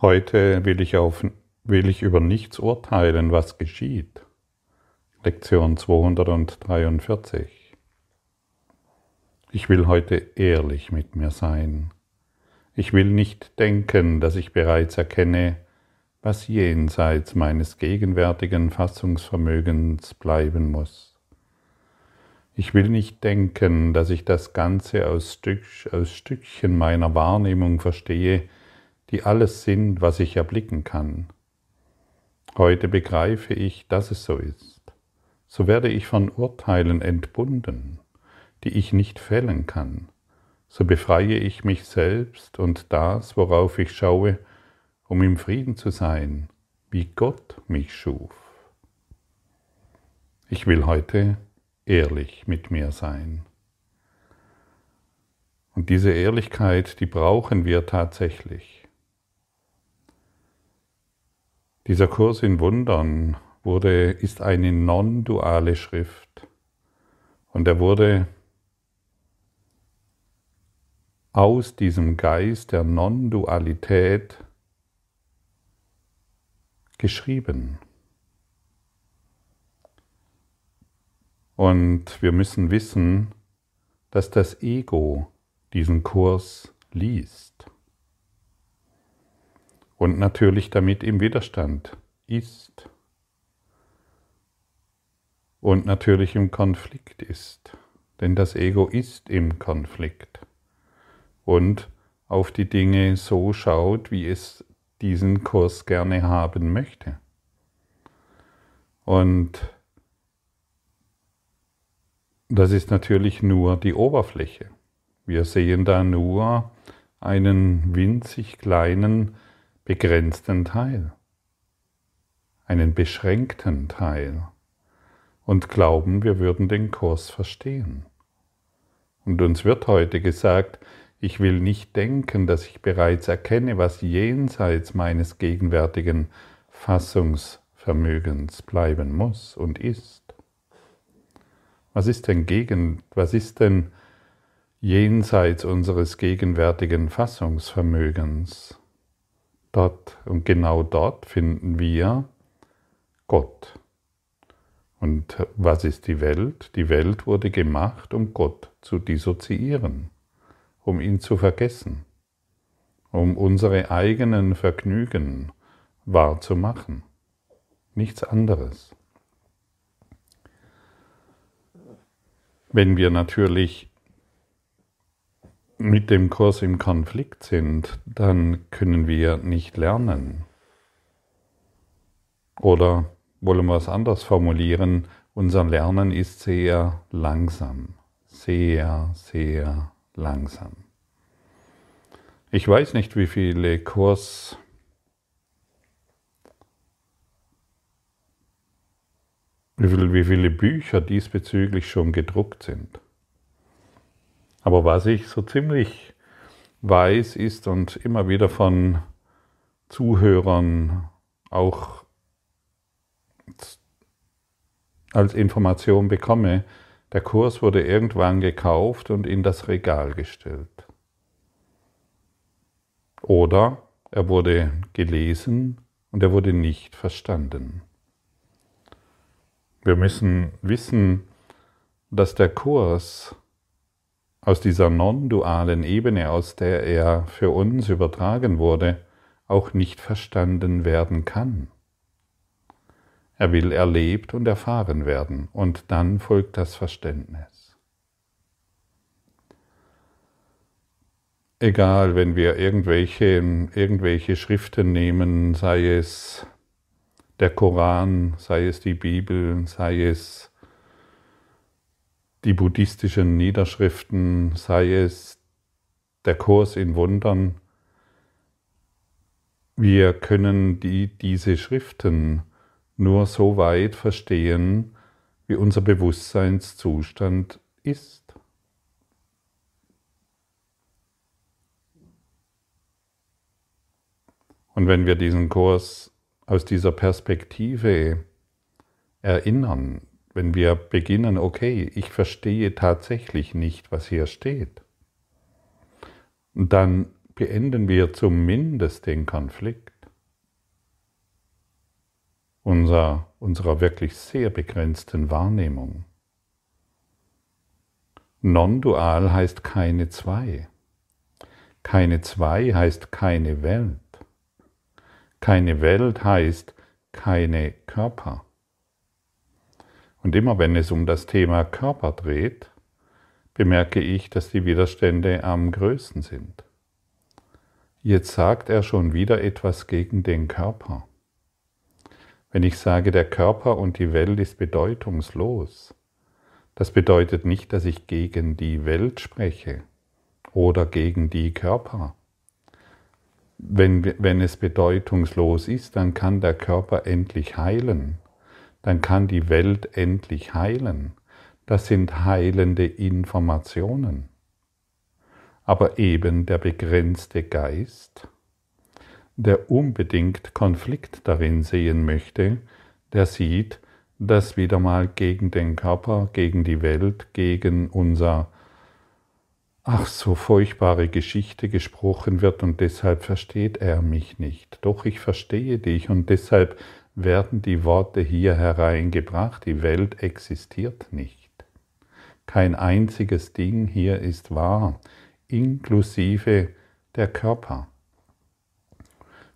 Heute will ich, auf, will ich über nichts urteilen, was geschieht. Lektion 243. Ich will heute ehrlich mit mir sein. Ich will nicht denken, dass ich bereits erkenne, was jenseits meines gegenwärtigen Fassungsvermögens bleiben muss. Ich will nicht denken, dass ich das Ganze aus, Stück, aus Stückchen meiner Wahrnehmung verstehe, die alles sind, was ich erblicken kann. Heute begreife ich, dass es so ist. So werde ich von Urteilen entbunden, die ich nicht fällen kann. So befreie ich mich selbst und das, worauf ich schaue, um im Frieden zu sein, wie Gott mich schuf. Ich will heute ehrlich mit mir sein. Und diese Ehrlichkeit, die brauchen wir tatsächlich. Dieser Kurs in Wundern wurde, ist eine non-duale Schrift und er wurde aus diesem Geist der Non-Dualität geschrieben. Und wir müssen wissen, dass das Ego diesen Kurs liest und natürlich damit im Widerstand ist und natürlich im Konflikt ist. Denn das Ego ist im Konflikt und auf die Dinge so schaut, wie es diesen Kurs gerne haben möchte. Und das ist natürlich nur die Oberfläche. Wir sehen da nur einen winzig kleinen begrenzten Teil, einen beschränkten Teil und glauben, wir würden den Kurs verstehen. Und uns wird heute gesagt, ich will nicht denken, dass ich bereits erkenne, was jenseits meines gegenwärtigen Fassungsvermögens bleiben muss und ist. Was ist denn gegen, was ist denn jenseits unseres gegenwärtigen Fassungsvermögens? Dort und genau dort finden wir Gott. Und was ist die Welt? Die Welt wurde gemacht, um Gott zu dissoziieren, um ihn zu vergessen, um unsere eigenen Vergnügen wahrzumachen. Nichts anderes. Wenn wir natürlich mit dem Kurs im Konflikt sind, dann können wir nicht lernen. Oder wollen wir es anders formulieren, unser Lernen ist sehr langsam, sehr, sehr langsam. Ich weiß nicht, wie viele Kurs wie viele, Bücher diesbezüglich schon gedruckt sind. Aber was ich so ziemlich weiß ist und immer wieder von Zuhörern auch als Information bekomme, der Kurs wurde irgendwann gekauft und in das Regal gestellt. Oder er wurde gelesen und er wurde nicht verstanden. Wir müssen wissen, dass der Kurs aus dieser non-dualen Ebene, aus der er für uns übertragen wurde, auch nicht verstanden werden kann. Er will erlebt und erfahren werden, und dann folgt das Verständnis. Egal, wenn wir irgendwelche, irgendwelche Schriften nehmen, sei es der Koran, sei es die Bibel, sei es die buddhistischen Niederschriften, sei es der Kurs in Wundern. Wir können die, diese Schriften nur so weit verstehen, wie unser Bewusstseinszustand ist. Und wenn wir diesen Kurs aus dieser Perspektive erinnern, wenn wir beginnen, okay, ich verstehe tatsächlich nicht, was hier steht, dann beenden wir zumindest den Konflikt unserer, unserer wirklich sehr begrenzten Wahrnehmung. Non-dual heißt keine zwei. Keine zwei heißt keine Welt. Keine Welt heißt keine Körper. Und immer wenn es um das Thema Körper dreht, bemerke ich, dass die Widerstände am größten sind. Jetzt sagt er schon wieder etwas gegen den Körper. Wenn ich sage, der Körper und die Welt ist bedeutungslos, das bedeutet nicht, dass ich gegen die Welt spreche oder gegen die Körper. Wenn, wenn es bedeutungslos ist, dann kann der Körper endlich heilen, dann kann die Welt endlich heilen. Das sind heilende Informationen. Aber eben der begrenzte Geist, der unbedingt Konflikt darin sehen möchte, der sieht, dass wieder mal gegen den Körper, gegen die Welt, gegen unser ach so furchtbare Geschichte gesprochen wird und deshalb versteht er mich nicht. Doch ich verstehe dich und deshalb werden die Worte hier hereingebracht, die Welt existiert nicht. Kein einziges Ding hier ist wahr, inklusive der Körper.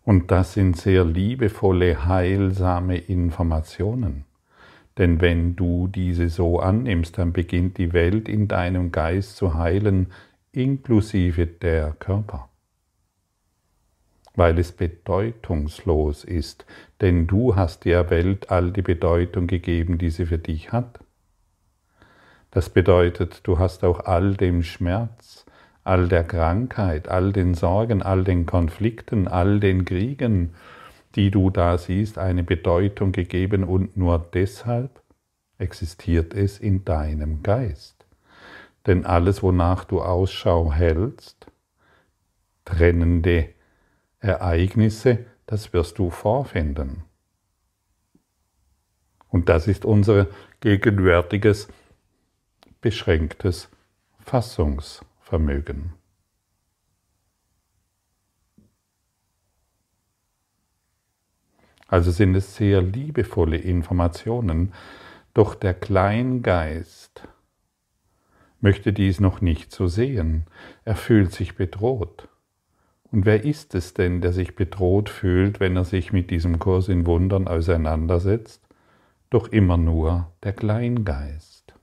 Und das sind sehr liebevolle, heilsame Informationen. Denn wenn du diese so annimmst, dann beginnt die Welt in deinem Geist zu heilen, inklusive der Körper. Weil es bedeutungslos ist, denn du hast der Welt all die Bedeutung gegeben, die sie für dich hat. Das bedeutet, du hast auch all dem Schmerz, all der Krankheit, all den Sorgen, all den Konflikten, all den Kriegen, die du da siehst, eine Bedeutung gegeben und nur deshalb existiert es in deinem Geist. Denn alles, wonach du Ausschau hältst, trennende Ereignisse, das wirst du vorfinden. Und das ist unser gegenwärtiges, beschränktes Fassungsvermögen. Also sind es sehr liebevolle Informationen, doch der Kleingeist möchte dies noch nicht so sehen. Er fühlt sich bedroht. Und wer ist es denn, der sich bedroht fühlt, wenn er sich mit diesem Kurs in Wundern auseinandersetzt? Doch immer nur der Kleingeist,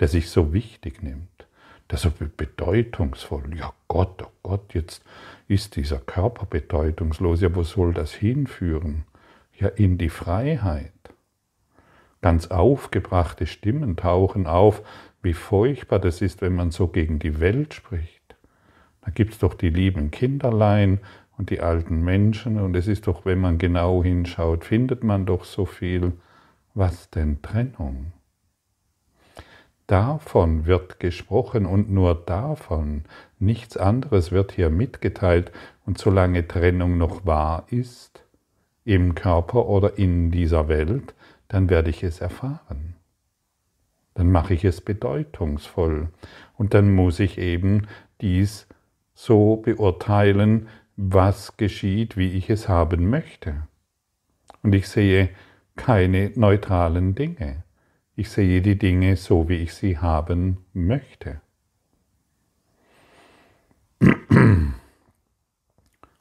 der sich so wichtig nimmt, der so bedeutungsvoll, ja Gott, oh Gott, jetzt ist dieser Körper bedeutungslos, ja wo soll das hinführen? ja in die Freiheit. Ganz aufgebrachte Stimmen tauchen auf, wie furchtbar das ist, wenn man so gegen die Welt spricht. Da gibt es doch die lieben Kinderlein und die alten Menschen und es ist doch, wenn man genau hinschaut, findet man doch so viel. Was denn Trennung? Davon wird gesprochen und nur davon, nichts anderes wird hier mitgeteilt und solange Trennung noch wahr ist, im Körper oder in dieser Welt, dann werde ich es erfahren. Dann mache ich es bedeutungsvoll. Und dann muss ich eben dies so beurteilen, was geschieht, wie ich es haben möchte. Und ich sehe keine neutralen Dinge. Ich sehe die Dinge so, wie ich sie haben möchte.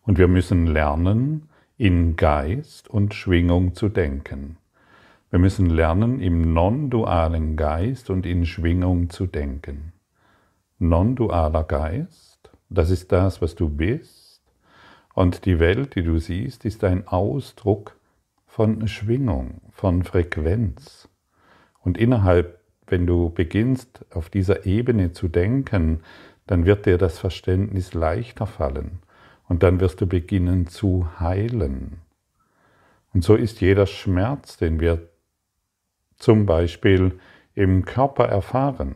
Und wir müssen lernen, in Geist und Schwingung zu denken. Wir müssen lernen, im non-dualen Geist und in Schwingung zu denken. Non-dualer Geist, das ist das, was du bist, und die Welt, die du siehst, ist ein Ausdruck von Schwingung, von Frequenz. Und innerhalb, wenn du beginnst, auf dieser Ebene zu denken, dann wird dir das Verständnis leichter fallen. Und dann wirst du beginnen zu heilen. Und so ist jeder Schmerz, den wir zum Beispiel im Körper erfahren,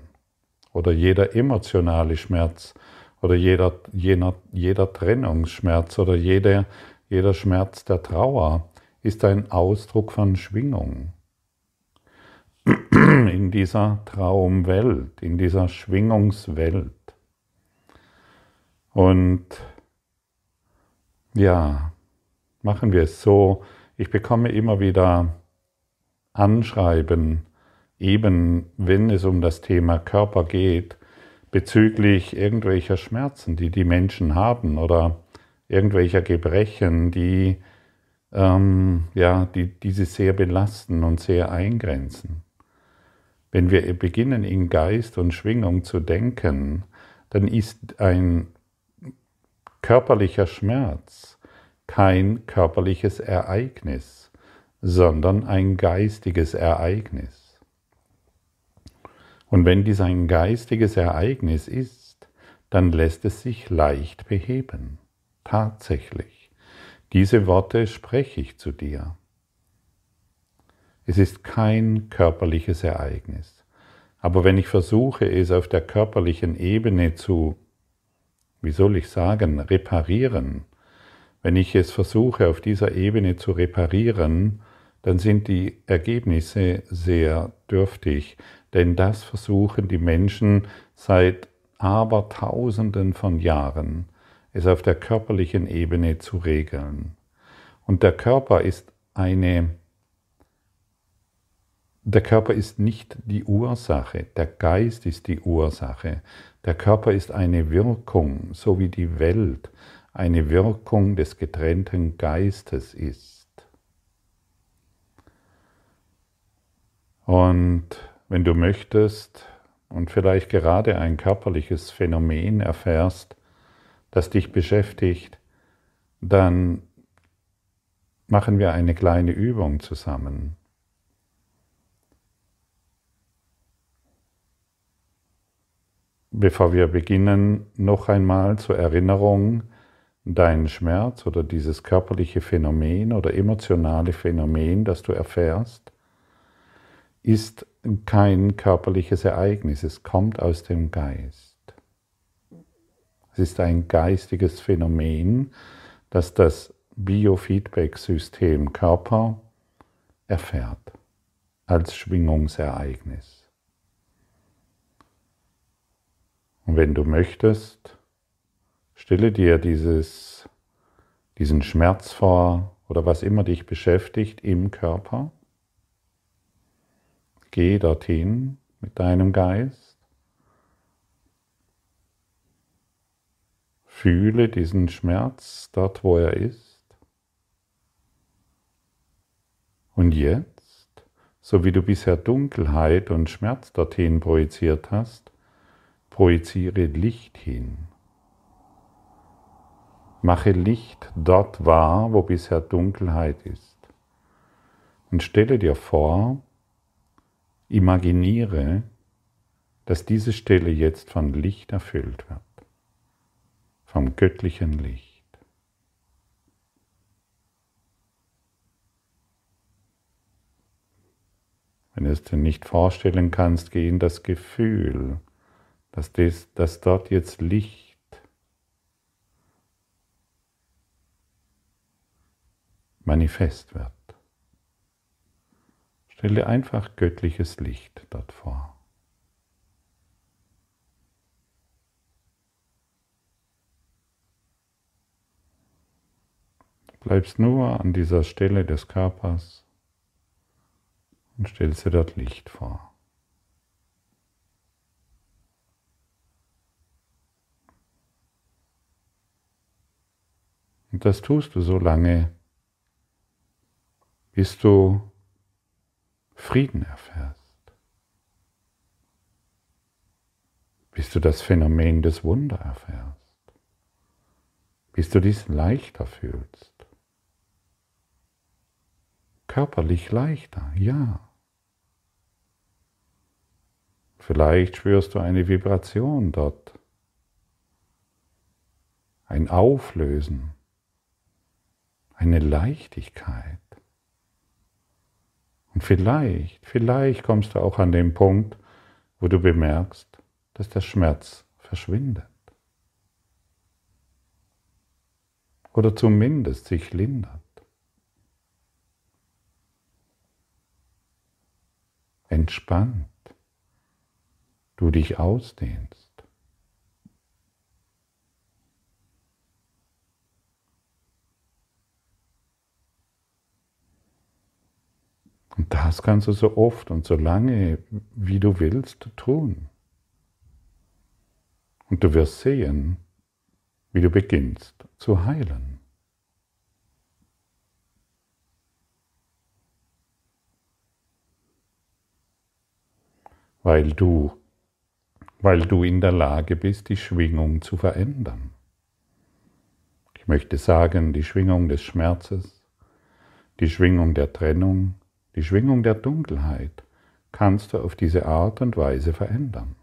oder jeder emotionale Schmerz, oder jeder, jener, jeder Trennungsschmerz, oder jeder, jeder Schmerz der Trauer, ist ein Ausdruck von Schwingung. In dieser Traumwelt, in dieser Schwingungswelt. Und Ja, machen wir es so. Ich bekomme immer wieder Anschreiben, eben wenn es um das Thema Körper geht, bezüglich irgendwelcher Schmerzen, die die Menschen haben oder irgendwelcher Gebrechen, die, ähm, ja, die, die sie sehr belasten und sehr eingrenzen. Wenn wir beginnen, in Geist und Schwingung zu denken, dann ist ein körperlicher Schmerz kein körperliches Ereignis, sondern ein geistiges Ereignis. Und wenn dies ein geistiges Ereignis ist, dann lässt es sich leicht beheben. Tatsächlich. Diese Worte spreche ich zu dir. Es ist kein körperliches Ereignis. Aber wenn ich versuche, es auf der körperlichen Ebene zu, wie soll ich sagen, reparieren, wenn ich es versuche, auf dieser Ebene zu reparieren, dann sind die Ergebnisse sehr dürftig, denn das versuchen die Menschen seit Abertausenden von Jahren, es auf der körperlichen Ebene zu regeln. Und der Körper ist eine der Körper ist nicht die Ursache, der Geist ist die Ursache. Der Körper ist eine Wirkung, so wie die Welt eine Wirkung des getrennten Geistes ist. Und wenn du möchtest und vielleicht gerade ein körperliches Phänomen erfährst, das dich beschäftigt, dann machen wir eine kleine Übung zusammen. Bevor wir beginnen, noch einmal zur Erinnerung, dein Schmerz oder dieses körperliche Phänomen oder emotionale Phänomen, das du erfährst, ist kein körperliches Ereignis, es kommt aus dem Geist. Es ist ein geistiges Phänomen, das das Biofeedback-System Körper erfährt als Schwingungsereignis. Und wenn du möchtest, stelle dir dieses, diesen Schmerz vor oder was immer dich beschäftigt im Körper. Geh dorthin mit deinem Geist. Fühle diesen Schmerz dort, wo er ist. Und jetzt, so wie du bisher Dunkelheit und Schmerz dorthin projiziert hast, projiziere Licht hin. Mache Licht dort wahr, wo bisher Dunkelheit ist. Und stelle dir vor, imaginiere, dass diese Stelle jetzt von Licht erfüllt wird, vom göttlichen Licht. Wenn du es dir nicht vorstellen kannst, geh in das Gefühl, dass, das, dass dort jetzt Licht manifest wird. Stelle einfach göttliches Licht dort vor. Bleibst nur an dieser Stelle des Körpers und stellst dir dort Licht vor. Und das tust du so lange, bis du Frieden erfährst, bis du das Phänomen des Wunder erfährst, bis du dies leichter fühlst. Körperlich leichter, ja. Vielleicht spürst du eine Vibration dort, ein Auflösen eine Leichtigkeit. Und vielleicht, vielleicht kommst du auch an den Punkt, wo du bemerkst, dass der Schmerz verschwindet. Oder zumindest sich lindert. Entspannt. Du dich ausdehnst. Und das kannst du so oft und so lange, wie du willst, tun. Und du wirst sehen, wie du beginnst zu heilen. Weil du, weil du in der Lage bist, die Schwingung zu verändern. Ich möchte sagen, die Schwingung des Schmerzes, die Schwingung der Trennung, die Schwingung der Dunkelheit kannst du auf diese Art und Weise verändern.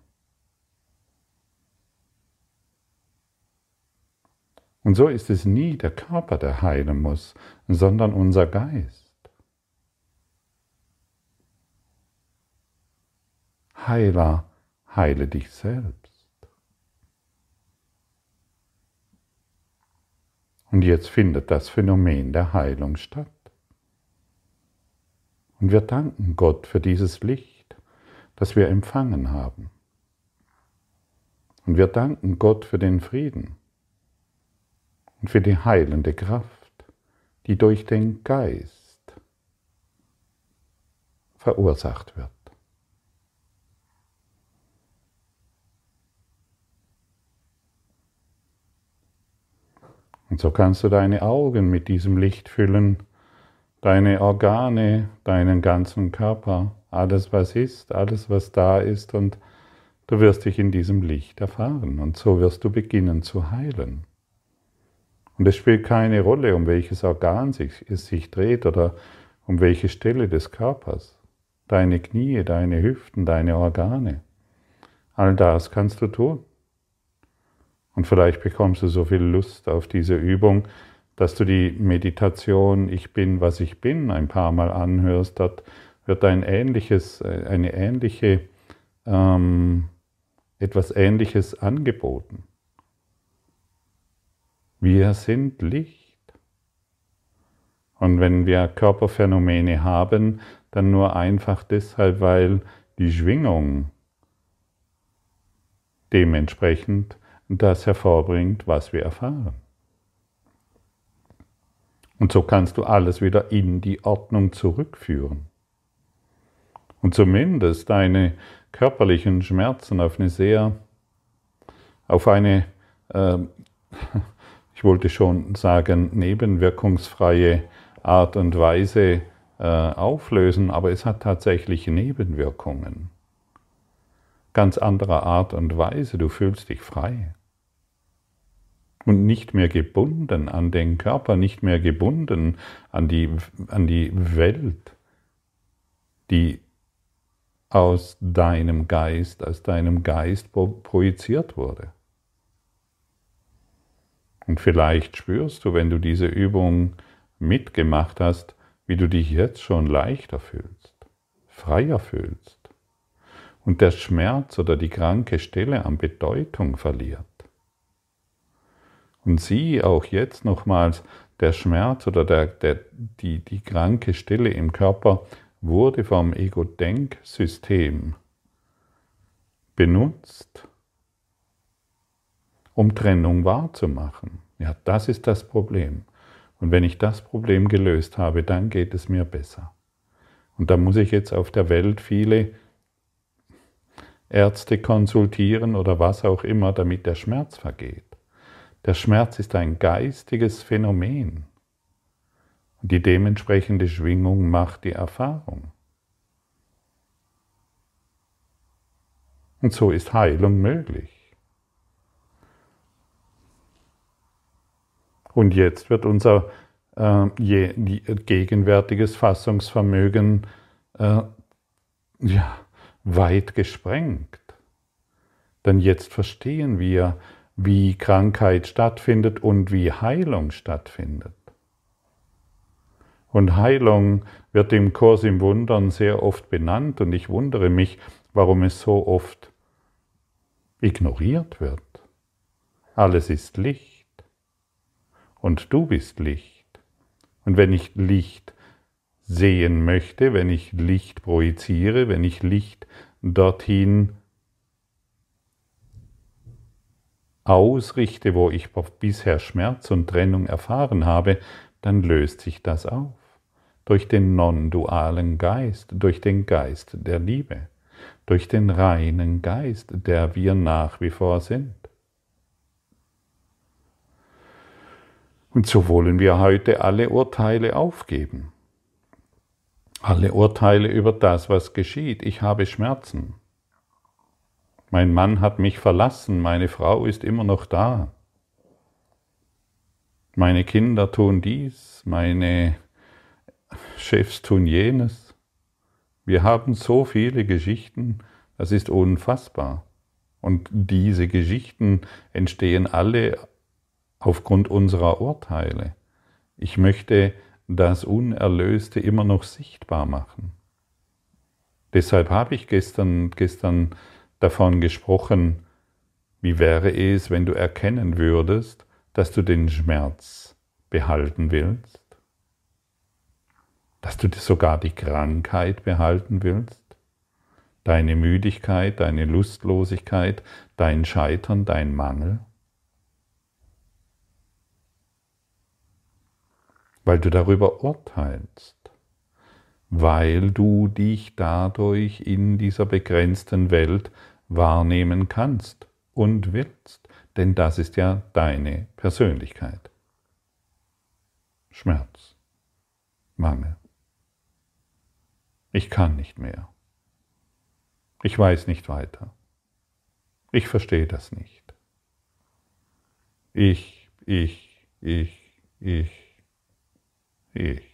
Und so ist es nie der Körper, der heilen muss, sondern unser Geist. Heiler, heile dich selbst. Und jetzt findet das Phänomen der Heilung statt. Und wir danken Gott für dieses Licht, das wir empfangen haben. Und wir danken Gott für den Frieden und für die heilende Kraft, die durch den Geist verursacht wird. Und so kannst du deine Augen mit diesem Licht füllen, deine Organe, deinen ganzen Körper, alles was ist, alles was da ist und du wirst dich in diesem Licht erfahren und so wirst du beginnen zu heilen. Und es spielt keine Rolle, um welches Organ sich, es sich dreht oder um welche Stelle des Körpers. Deine Knie, deine Hüften, deine Organe. All das kannst du tun. Und vielleicht bekommst du so viel Lust auf diese Übung, dass du die Meditation Ich bin, was ich bin ein paar Mal anhörst. Dort wird ein ähnliches, eine ähnliche, ähm, etwas Ähnliches angeboten. Wir sind Licht. Und wenn wir Körperphänomene haben, dann nur einfach deshalb, weil die Schwingung dementsprechend das hervorbringt, was wir erfahren. Und so kannst du alles wieder in die Ordnung zurückführen. Und zumindest deine körperlichen Schmerzen auf eine sehr, auf eine äh, ich wollte schon sagen, nebenwirkungsfreie Art und Weise äh, auflösen, aber es hat tatsächlich Nebenwirkungen. Ganz anderer Art und Weise, du fühlst dich frei. Und nicht mehr gebunden an den Körper, nicht mehr gebunden an die, an die Welt, die aus deinem Geist, aus deinem Geist projiziert wurde. Und vielleicht spürst du, wenn du diese Übung mitgemacht hast, wie du dich jetzt schon leichter fühlst, freier fühlst und der Schmerz oder die kranke Stelle an Bedeutung verliert. Und sieh auch jetzt nochmals, der Schmerz oder der, der, die, die kranke Stelle im Körper wurde vom Ego-Denksystem benutzt, um Trennung wahrzumachen. Ja, das ist das Problem. Und wenn ich das Problem gelöst habe, dann geht es mir besser. Und da muss ich jetzt auf der Welt viele Ärzte konsultieren oder was auch immer, damit der Schmerz vergeht. Der Schmerz ist ein geistiges Phänomen. Und die dementsprechende Schwingung macht die Erfahrung. Und so ist Heilung möglich. Und jetzt wird unser äh, je, gegenwärtiges Fassungsvermögen äh, ja, weit gesprengt. Denn jetzt verstehen wir, wie Krankheit stattfindet und wie Heilung stattfindet. Und Heilung wird im Kurs im Wundern sehr oft benannt und ich wundere mich, warum es so oft ignoriert wird. Alles ist Licht und du bist Licht. Und wenn ich Licht sehen möchte, wenn ich Licht projiziere, wenn ich Licht dorthin ausrichte, wo ich bisher Schmerz und Trennung erfahren habe, dann löst sich das auf. durch den non-dualen Geist, durch den Geist der Liebe, durch den reinen Geist, der wir nach wie vor sind. Und so wollen wir heute alle Urteile aufgeben. Alle Urteile über das, was geschieht. Ich habe Schmerzen. Mein Mann hat mich verlassen, meine Frau ist immer noch da. Meine Kinder tun dies, meine Chefs tun jenes. Wir haben so viele Geschichten, das ist unfassbar. Und diese Geschichten entstehen alle aufgrund unserer Urteile. Ich möchte das Unerlöste immer noch sichtbar machen. Deshalb habe ich gestern, gestern davon gesprochen, wie wäre es, wenn du erkennen würdest, dass du den Schmerz behalten willst? Dass du sogar die Krankheit behalten willst? Deine Müdigkeit, deine Lustlosigkeit, dein Scheitern, dein Mangel? Weil du darüber urteilst, weil du dich dadurch in dieser begrenzten Welt wahrnehmen kannst und willst denn das ist ja deine Persönlichkeit. Schmerz, Mangel. Ich kann nicht mehr. Ich weiß nicht weiter. Ich verstehe das nicht. Ich, ich, ich, ich, ich.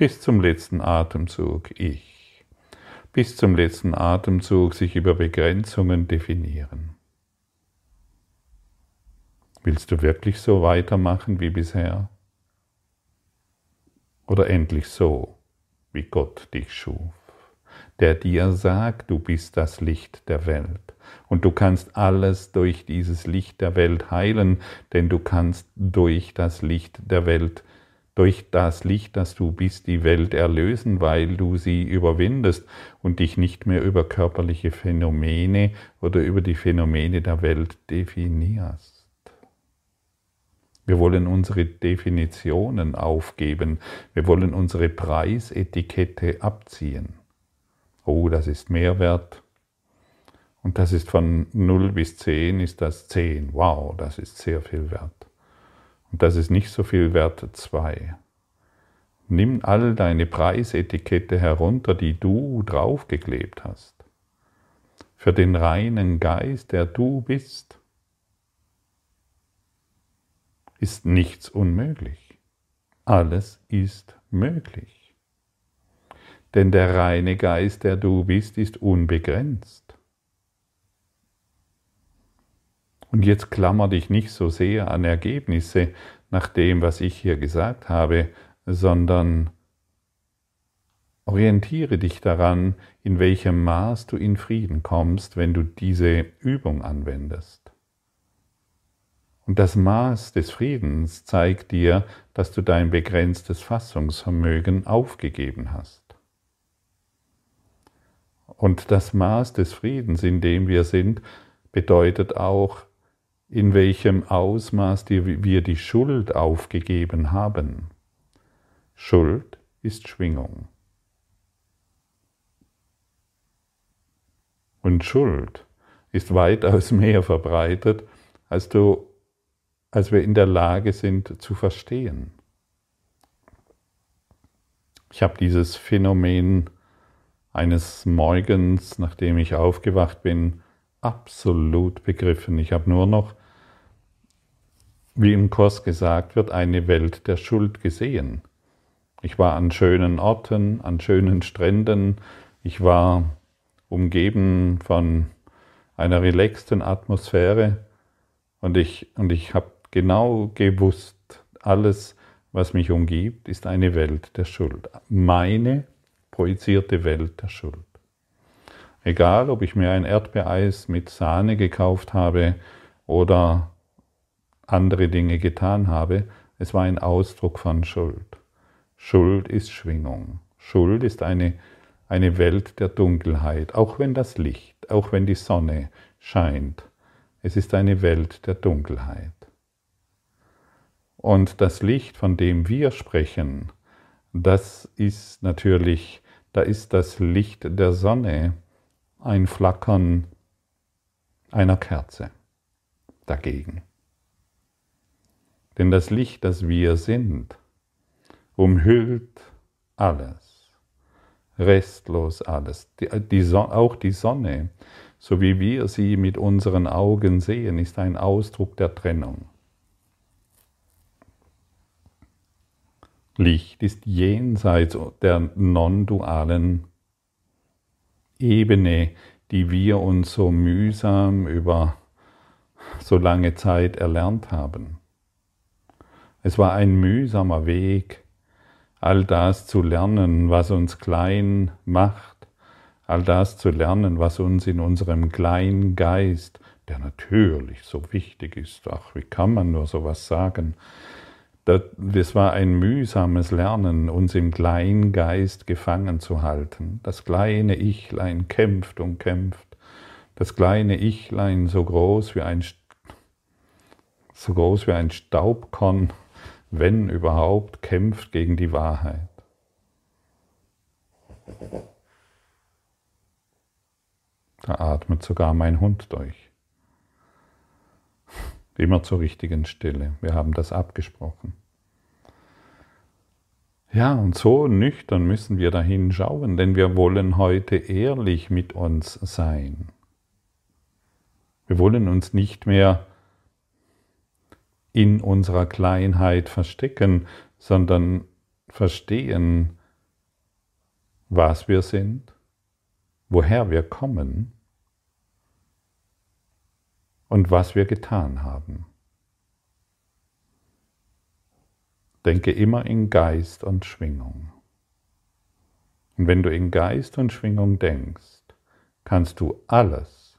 Bis zum letzten Atemzug ich. Bis zum letzten Atemzug sich über Begrenzungen definieren. Willst du wirklich so weitermachen wie bisher? Oder endlich so, wie Gott dich schuf, der dir sagt, du bist das Licht der Welt und du kannst alles durch dieses Licht der Welt heilen, denn du kannst durch das Licht der Welt, durch das Licht, das du bist, die Welt erlösen, weil du sie überwindest und dich nicht mehr über körperliche Phänomene oder über die Phänomene der Welt definierst. Wir wollen unsere Definitionen aufgeben. Wir wollen unsere Preisetikette abziehen. Oh, das ist Mehrwert. Und das ist von 0 bis 10 ist das 10. Wow, das ist sehr viel wert. Und das ist nicht so viel wert 2. Nimm all deine Preisetikette herunter, die du draufgeklebt hast. Für den reinen Geist, der du bist ist nichts unmöglich. Alles ist möglich. Denn der reine Geist, der du bist, ist unbegrenzt. Und jetzt klammer dich nicht so sehr an Ergebnisse nach dem, was ich hier gesagt habe, sondern orientiere dich daran, in welchem Maß du in Frieden kommst, wenn du diese Übung anwendest. Und das Maß des Friedens zeigt dir, dass du dein begrenztes Fassungsvermögen aufgegeben hast. Und das Maß des Friedens, in dem wir sind, bedeutet auch, in welchem Ausmaß wir die Schuld aufgegeben haben. Schuld ist Schwingung. Und Schuld ist weitaus mehr verbreitet, als du als wir in der Lage sind zu verstehen. Ich habe dieses Phänomen eines Morgens, nachdem ich aufgewacht bin, absolut begriffen. Ich habe nur noch, wie im Kurs gesagt wird, eine Welt der Schuld gesehen. Ich war an schönen Orten, an schönen Stränden, ich war umgeben von einer relaxten Atmosphäre und ich, und ich habe genau gewusst, alles, was mich umgibt, ist eine Welt der Schuld. Meine projizierte Welt der Schuld. Egal, ob ich mir ein Erdbeereis mit Sahne gekauft habe oder andere Dinge getan habe, es war ein Ausdruck von Schuld. Schuld ist Schwingung. Schuld ist eine, eine Welt der Dunkelheit, auch wenn das Licht, auch wenn die Sonne scheint. Es ist eine Welt der Dunkelheit. Und das Licht, von dem wir sprechen, das ist natürlich, da ist das Licht der Sonne ein Flackern einer Kerze dagegen. Denn das Licht, das wir sind, umhüllt alles, restlos alles. Die, die Son auch die Sonne, so wie wir sie mit unseren Augen sehen, ist ein Ausdruck der Trennung. Licht ist jenseits der non-dualen Ebene, die wir uns so mühsam über so lange Zeit erlernt haben. Es war ein mühsamer Weg, all das zu lernen, was uns klein macht, all das zu lernen, was uns in unserem kleinen Geist, der natürlich so wichtig ist, ach, wie kann man nur sowas sagen, das war ein mühsames Lernen, uns im Kleingeist gefangen zu halten. Das kleine Ichlein kämpft und kämpft. Das kleine Ichlein so groß wie ein, so groß wie ein Staubkorn, wenn überhaupt, kämpft gegen die Wahrheit. Da atmet sogar mein Hund durch. Immer zur richtigen Stelle. Wir haben das abgesprochen. Ja, und so nüchtern müssen wir dahin schauen, denn wir wollen heute ehrlich mit uns sein. Wir wollen uns nicht mehr in unserer Kleinheit verstecken, sondern verstehen, was wir sind, woher wir kommen und was wir getan haben. Denke immer in Geist und Schwingung. Und wenn du in Geist und Schwingung denkst, kannst du alles,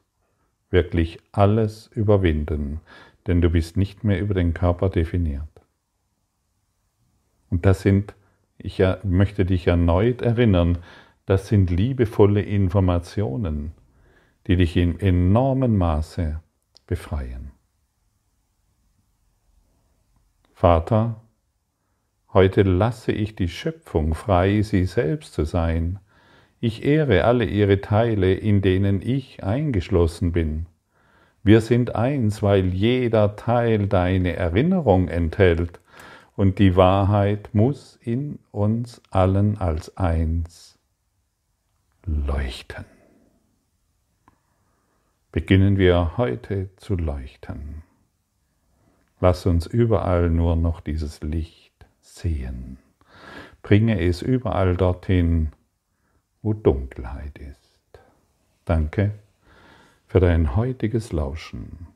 wirklich alles überwinden, denn du bist nicht mehr über den Körper definiert. Und das sind, ich möchte dich erneut erinnern, das sind liebevolle Informationen, die dich in enormem Maße befreien. Vater, Heute lasse ich die Schöpfung frei, sie selbst zu sein. Ich ehre alle ihre Teile, in denen ich eingeschlossen bin. Wir sind eins, weil jeder Teil deine Erinnerung enthält, und die Wahrheit muss in uns allen als eins leuchten. Beginnen wir heute zu leuchten. Lass uns überall nur noch dieses Licht sehen. Bringe es überall dorthin, wo Dunkelheit ist. Danke für dein heutiges Lauschen.